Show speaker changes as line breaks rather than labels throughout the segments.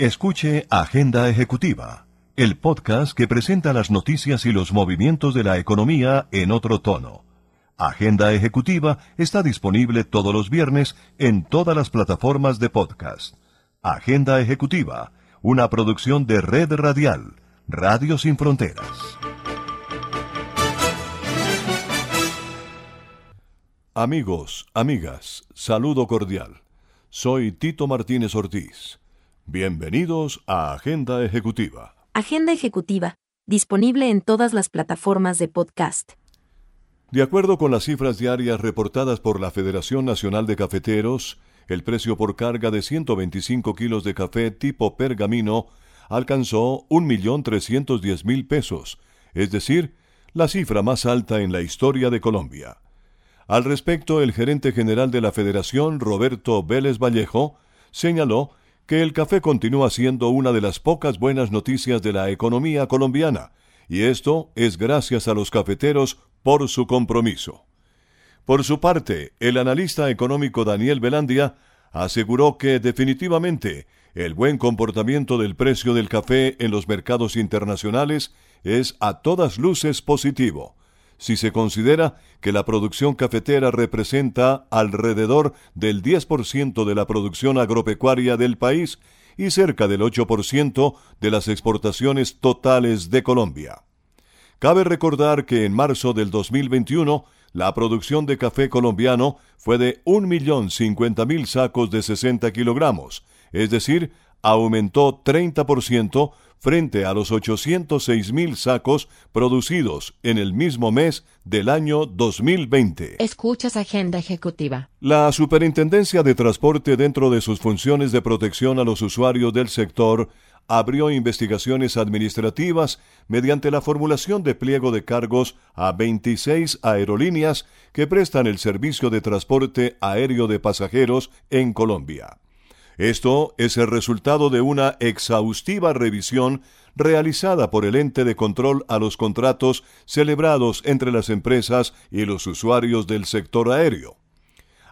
Escuche Agenda Ejecutiva, el podcast que presenta las noticias y los movimientos de la economía en otro tono. Agenda Ejecutiva está disponible todos los viernes en todas las plataformas de podcast. Agenda Ejecutiva, una producción de Red Radial, Radio Sin Fronteras. Amigos, amigas, saludo cordial. Soy Tito Martínez Ortiz. Bienvenidos a Agenda Ejecutiva.
Agenda Ejecutiva, disponible en todas las plataformas de podcast.
De acuerdo con las cifras diarias reportadas por la Federación Nacional de Cafeteros, el precio por carga de 125 kilos de café tipo pergamino alcanzó 1.310.000 pesos, es decir, la cifra más alta en la historia de Colombia. Al respecto, el gerente general de la Federación, Roberto Vélez Vallejo, señaló que el café continúa siendo una de las pocas buenas noticias de la economía colombiana, y esto es gracias a los cafeteros por su compromiso. Por su parte, el analista económico Daniel Velandia aseguró que definitivamente el buen comportamiento del precio del café en los mercados internacionales es a todas luces positivo, si se considera que la producción cafetera representa alrededor del 10% de la producción agropecuaria del país y cerca del 8% de las exportaciones totales de Colombia. Cabe recordar que en marzo del 2021 la producción de café colombiano fue de 1.050.000 sacos de 60 kilogramos, es decir, aumentó 30% frente a los 806 mil sacos producidos en el mismo mes del año 2020.
Escuchas Agenda Ejecutiva.
La Superintendencia de Transporte, dentro de sus funciones de protección a los usuarios del sector, abrió investigaciones administrativas mediante la formulación de pliego de cargos a 26 aerolíneas que prestan el servicio de transporte aéreo de pasajeros en Colombia. Esto es el resultado de una exhaustiva revisión realizada por el ente de control a los contratos celebrados entre las empresas y los usuarios del sector aéreo.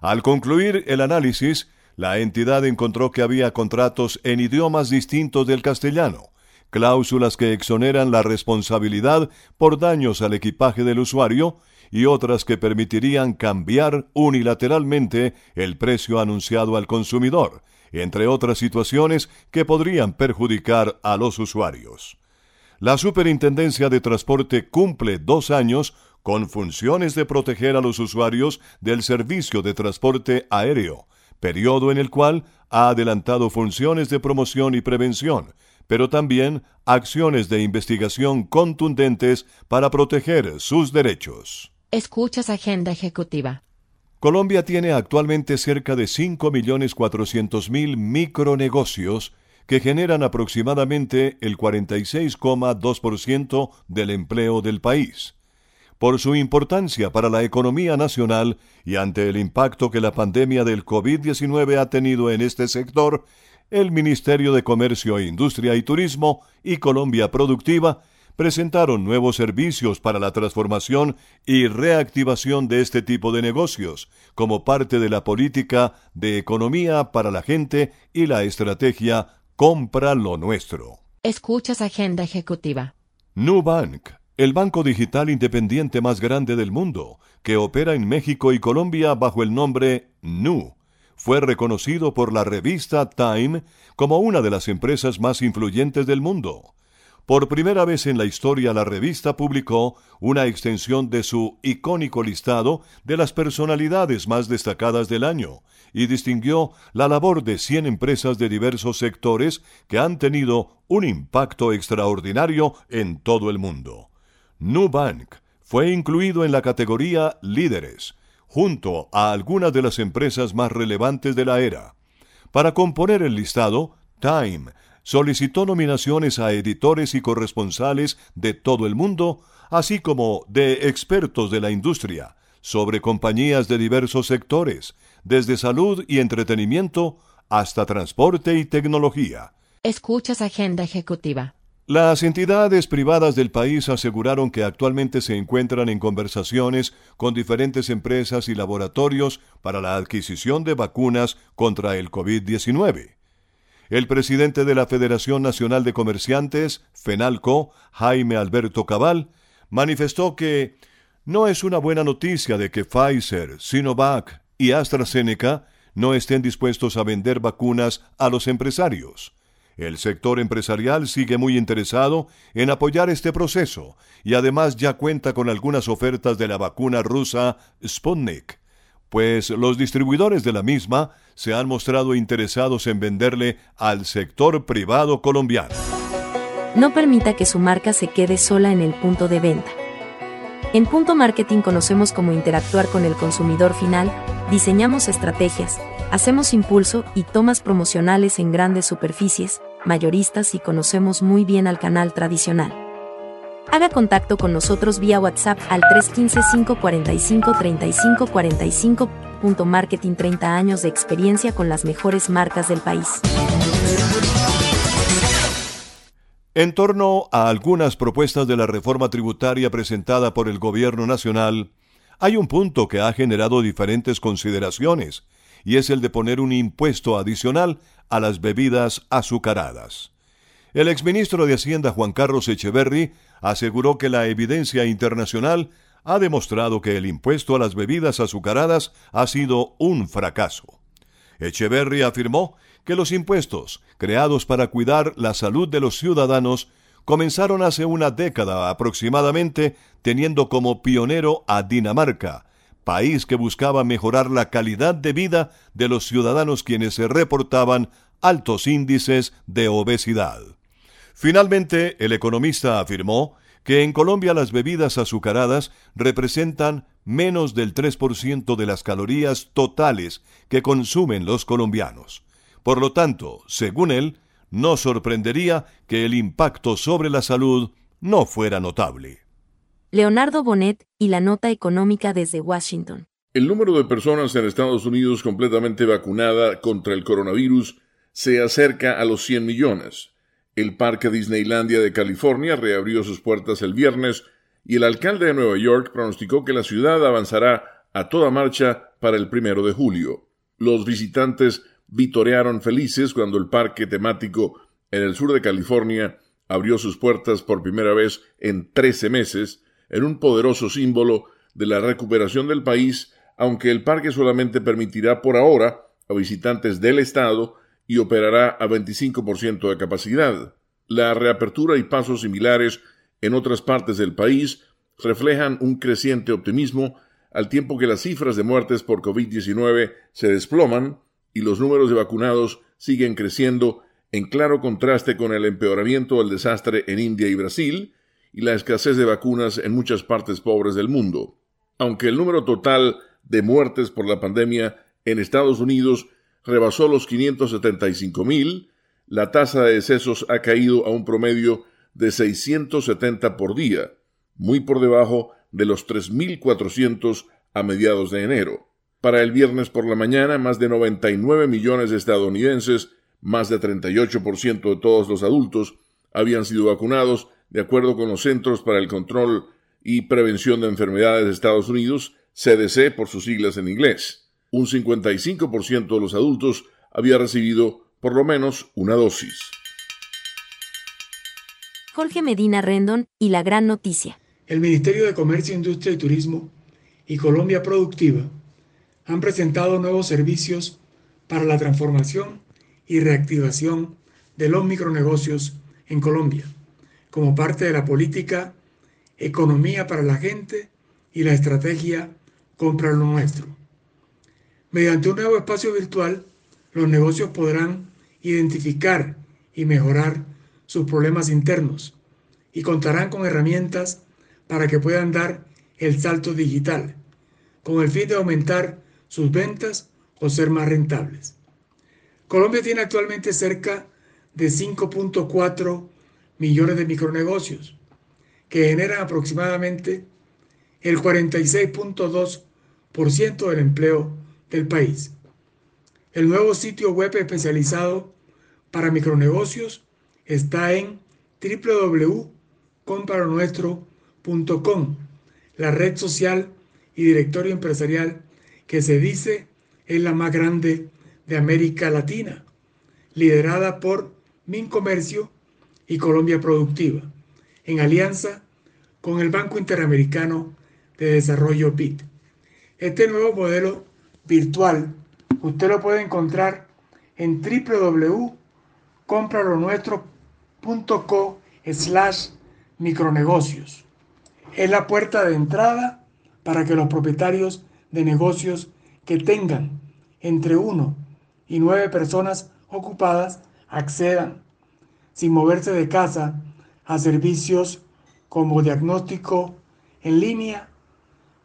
Al concluir el análisis, la entidad encontró que había contratos en idiomas distintos del castellano, cláusulas que exoneran la responsabilidad por daños al equipaje del usuario y otras que permitirían cambiar unilateralmente el precio anunciado al consumidor, entre otras situaciones que podrían perjudicar a los usuarios. La Superintendencia de Transporte cumple dos años con funciones de proteger a los usuarios del servicio de transporte aéreo, periodo en el cual ha adelantado funciones de promoción y prevención, pero también acciones de investigación contundentes para proteger sus derechos.
Escuchas Agenda Ejecutiva.
Colombia tiene actualmente cerca de 5.400.000 micronegocios que generan aproximadamente el 46,2% del empleo del país. Por su importancia para la economía nacional y ante el impacto que la pandemia del COVID-19 ha tenido en este sector, el Ministerio de Comercio, Industria y Turismo y Colombia Productiva presentaron nuevos servicios para la transformación y reactivación de este tipo de negocios, como parte de la política de economía para la gente y la estrategia Compra lo nuestro.
Escuchas Agenda Ejecutiva.
Nubank, el banco digital independiente más grande del mundo, que opera en México y Colombia bajo el nombre Nu, fue reconocido por la revista Time como una de las empresas más influyentes del mundo. Por primera vez en la historia la revista publicó una extensión de su icónico listado de las personalidades más destacadas del año y distinguió la labor de 100 empresas de diversos sectores que han tenido un impacto extraordinario en todo el mundo. Nubank fue incluido en la categoría Líderes, junto a algunas de las empresas más relevantes de la era. Para componer el listado, Time solicitó nominaciones a editores y corresponsales de todo el mundo, así como de expertos de la industria, sobre compañías de diversos sectores, desde salud y entretenimiento hasta transporte y tecnología.
Escuchas Agenda Ejecutiva.
Las entidades privadas del país aseguraron que actualmente se encuentran en conversaciones con diferentes empresas y laboratorios para la adquisición de vacunas contra el COVID-19. El presidente de la Federación Nacional de Comerciantes, FENALCO, Jaime Alberto Cabal, manifestó que no es una buena noticia de que Pfizer, Sinovac y AstraZeneca no estén dispuestos a vender vacunas a los empresarios. El sector empresarial sigue muy interesado en apoyar este proceso y además ya cuenta con algunas ofertas de la vacuna rusa Sputnik pues los distribuidores de la misma se han mostrado interesados en venderle al sector privado colombiano.
No permita que su marca se quede sola en el punto de venta. En Punto Marketing conocemos cómo interactuar con el consumidor final, diseñamos estrategias, hacemos impulso y tomas promocionales en grandes superficies, mayoristas y conocemos muy bien al canal tradicional. Haga contacto con nosotros vía WhatsApp al 315-545-3545. Marketing 30 años de experiencia con las mejores marcas del país.
En torno a algunas propuestas de la reforma tributaria presentada por el Gobierno Nacional, hay un punto que ha generado diferentes consideraciones, y es el de poner un impuesto adicional a las bebidas azucaradas. El exministro de Hacienda Juan Carlos Echeverry aseguró que la evidencia internacional ha demostrado que el impuesto a las bebidas azucaradas ha sido un fracaso. Echeverry afirmó que los impuestos, creados para cuidar la salud de los ciudadanos, comenzaron hace una década aproximadamente, teniendo como pionero a Dinamarca, país que buscaba mejorar la calidad de vida de los ciudadanos quienes se reportaban altos índices de obesidad. Finalmente, el economista afirmó que en Colombia las bebidas azucaradas representan menos del 3% de las calorías totales que consumen los colombianos. Por lo tanto, según él, no sorprendería que el impacto sobre la salud no fuera notable.
Leonardo Bonet y la nota económica desde Washington.
El número de personas en Estados Unidos completamente vacunada contra el coronavirus se acerca a los 100 millones. El Parque Disneylandia de California reabrió sus puertas el viernes y el alcalde de Nueva York pronosticó que la ciudad avanzará a toda marcha para el primero de julio. Los visitantes vitorearon felices cuando el parque temático en el sur de California abrió sus puertas por primera vez en trece meses, en un poderoso símbolo de la recuperación del país, aunque el parque solamente permitirá por ahora a visitantes del estado y operará a 25% de capacidad. La reapertura y pasos similares en otras partes del país reflejan un creciente optimismo al tiempo que las cifras de muertes por COVID-19 se desploman y los números de vacunados siguen creciendo en claro contraste con el empeoramiento del desastre en India y Brasil y la escasez de vacunas en muchas partes pobres del mundo. Aunque el número total de muertes por la pandemia en Estados Unidos rebasó los 575 mil, la tasa de decesos ha caído a un promedio de 670 por día, muy por debajo de los 3.400 a mediados de enero. Para el viernes por la mañana, más de 99 millones de estadounidenses, más de 38% de todos los adultos, habían sido vacunados, de acuerdo con los Centros para el Control y Prevención de Enfermedades de Estados Unidos, CDC por sus siglas en inglés un 55% de los adultos había recibido por lo menos una dosis.
Jorge Medina Rendón y la gran noticia.
El Ministerio de Comercio, Industria y Turismo y Colombia Productiva han presentado nuevos servicios para la transformación y reactivación de los micronegocios en Colombia, como parte de la política Economía para la Gente y la estrategia Compra lo Nuestro. Mediante un nuevo espacio virtual, los negocios podrán identificar y mejorar sus problemas internos y contarán con herramientas para que puedan dar el salto digital, con el fin de aumentar sus ventas o ser más rentables. Colombia tiene actualmente cerca de 5.4 millones de micronegocios, que generan aproximadamente el 46.2% del empleo del país. El nuevo sitio web especializado para micronegocios está en www.comparonuestro.com, la red social y directorio empresarial que se dice es la más grande de América Latina. liderada por Mincomercio y Colombia Productiva, en alianza con el Banco Interamericano de Desarrollo BID. Este nuevo modelo virtual usted lo puede encontrar en www.compralonuestro.co slash micronegocios. Es la puerta de entrada para que los propietarios de negocios que tengan entre 1 y 9 personas ocupadas accedan sin moverse de casa a servicios como diagnóstico en línea,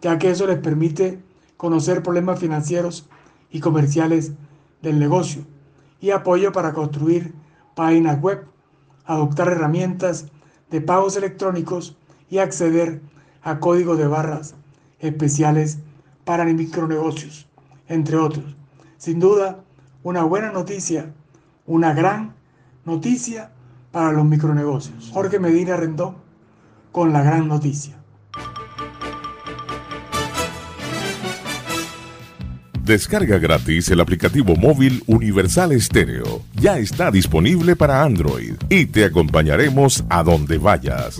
ya que eso les permite conocer problemas financieros y comerciales del negocio y apoyo para construir páginas web, adoptar herramientas de pagos electrónicos y acceder a códigos de barras especiales para micronegocios, entre otros. Sin duda, una buena noticia, una gran noticia para los micronegocios. Jorge Medina Rendón con la gran noticia.
Descarga gratis el aplicativo móvil Universal Estéreo. Ya está disponible para Android y te acompañaremos a donde vayas.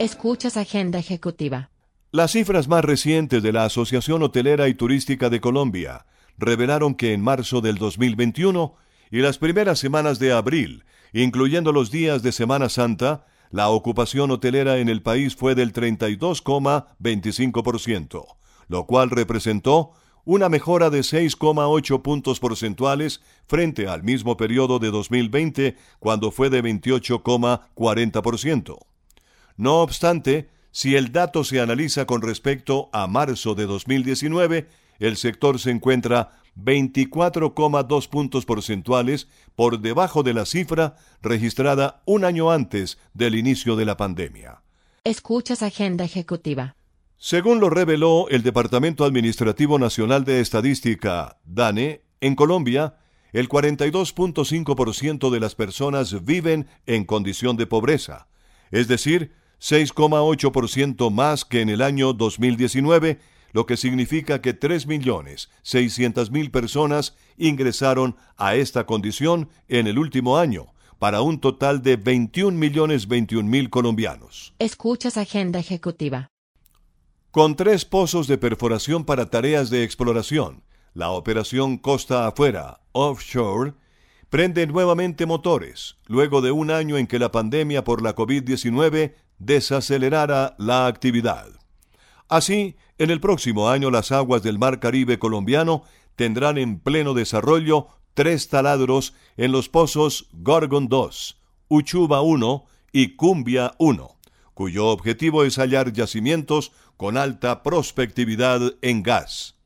Escuchas Agenda Ejecutiva.
Las cifras más recientes de la Asociación Hotelera y Turística de Colombia revelaron que en marzo del 2021 y las primeras semanas de abril, incluyendo los días de Semana Santa, la ocupación hotelera en el país fue del 32,25% lo cual representó una mejora de 6,8 puntos porcentuales frente al mismo periodo de 2020, cuando fue de 28,40%. No obstante, si el dato se analiza con respecto a marzo de 2019, el sector se encuentra 24,2 puntos porcentuales por debajo de la cifra registrada un año antes del inicio de la pandemia.
Escuchas Agenda Ejecutiva.
Según lo reveló el Departamento Administrativo Nacional de Estadística, DANE, en Colombia, el 42.5% de las personas viven en condición de pobreza, es decir, 6,8% más que en el año 2019, lo que significa que 3.600.000 personas ingresaron a esta condición en el último año, para un total de 21.021.000 colombianos.
Escuchas Agenda Ejecutiva.
Con tres pozos de perforación para tareas de exploración, la operación Costa Afuera, offshore, prende nuevamente motores, luego de un año en que la pandemia por la COVID-19 desacelerara la actividad. Así, en el próximo año las aguas del Mar Caribe colombiano tendrán en pleno desarrollo tres taladros en los pozos Gorgon 2, Uchuba 1 y Cumbia 1, cuyo objetivo es hallar yacimientos con alta prospectividad en gas.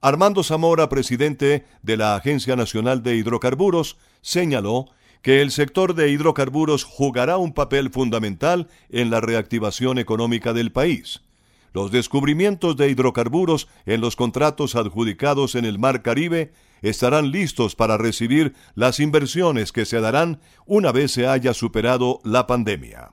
Armando Zamora, presidente de la Agencia Nacional de Hidrocarburos, señaló que el sector de hidrocarburos jugará un papel fundamental en la reactivación económica del país. Los descubrimientos de hidrocarburos en los contratos adjudicados en el Mar Caribe estarán listos para recibir las inversiones que se darán una vez se haya superado la pandemia.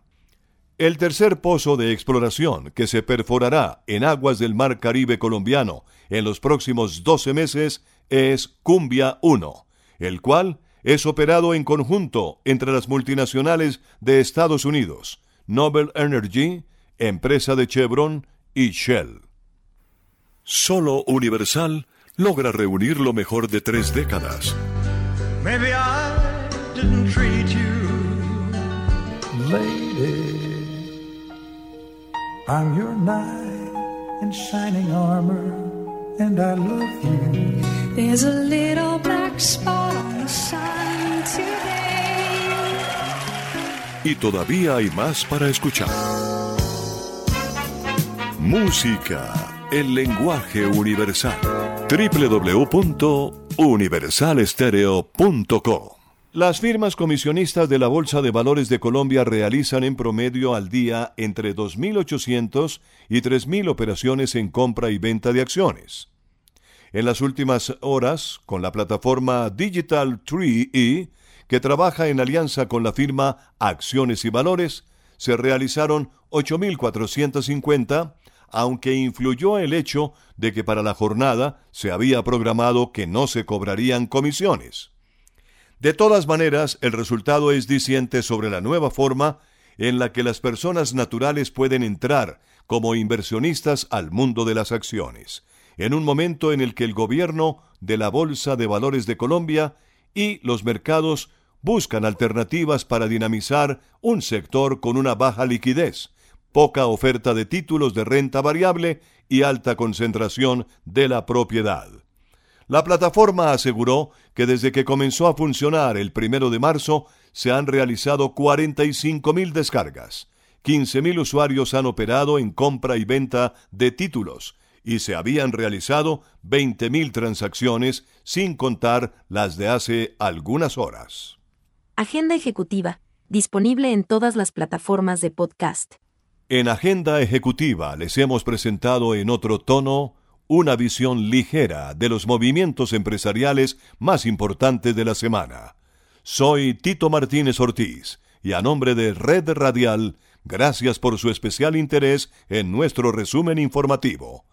El tercer pozo de exploración que se perforará en aguas del Mar Caribe colombiano en los próximos 12 meses es Cumbia 1, el cual es operado en conjunto entre las multinacionales de Estados Unidos, Nobel Energy, empresa de Chevron y Shell. Solo Universal logra reunir lo mejor de tres décadas.
Maybe I didn't treat you. I'm your knight in shining armor, and I love you.
There's a little black spot on the sun today.
Y todavía hay más para escuchar. Música, el lenguaje universal. www.universalestereo.com las firmas comisionistas de la Bolsa de Valores de Colombia realizan en promedio al día entre 2.800 y 3.000 operaciones en compra y venta de acciones. En las últimas horas, con la plataforma Digital 3E, que trabaja en alianza con la firma Acciones y Valores, se realizaron 8.450, aunque influyó el hecho de que para la jornada se había programado que no se cobrarían comisiones. De todas maneras, el resultado es diciente sobre la nueva forma en la que las personas naturales pueden entrar como inversionistas al mundo de las acciones, en un momento en el que el gobierno de la Bolsa de Valores de Colombia y los mercados buscan alternativas para dinamizar un sector con una baja liquidez, poca oferta de títulos de renta variable y alta concentración de la propiedad. La plataforma aseguró que desde que comenzó a funcionar el primero de marzo se han realizado 45 mil descargas, 15 mil usuarios han operado en compra y venta de títulos y se habían realizado 20 mil transacciones sin contar las de hace algunas horas.
Agenda ejecutiva, disponible en todas las plataformas de podcast.
En Agenda Ejecutiva les hemos presentado en otro tono una visión ligera de los movimientos empresariales más importantes de la semana. Soy Tito Martínez Ortiz y a nombre de Red Radial, gracias por su especial interés en nuestro resumen informativo.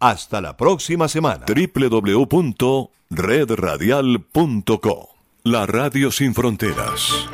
Hasta la próxima semana. www.redradial.co La Radio Sin Fronteras.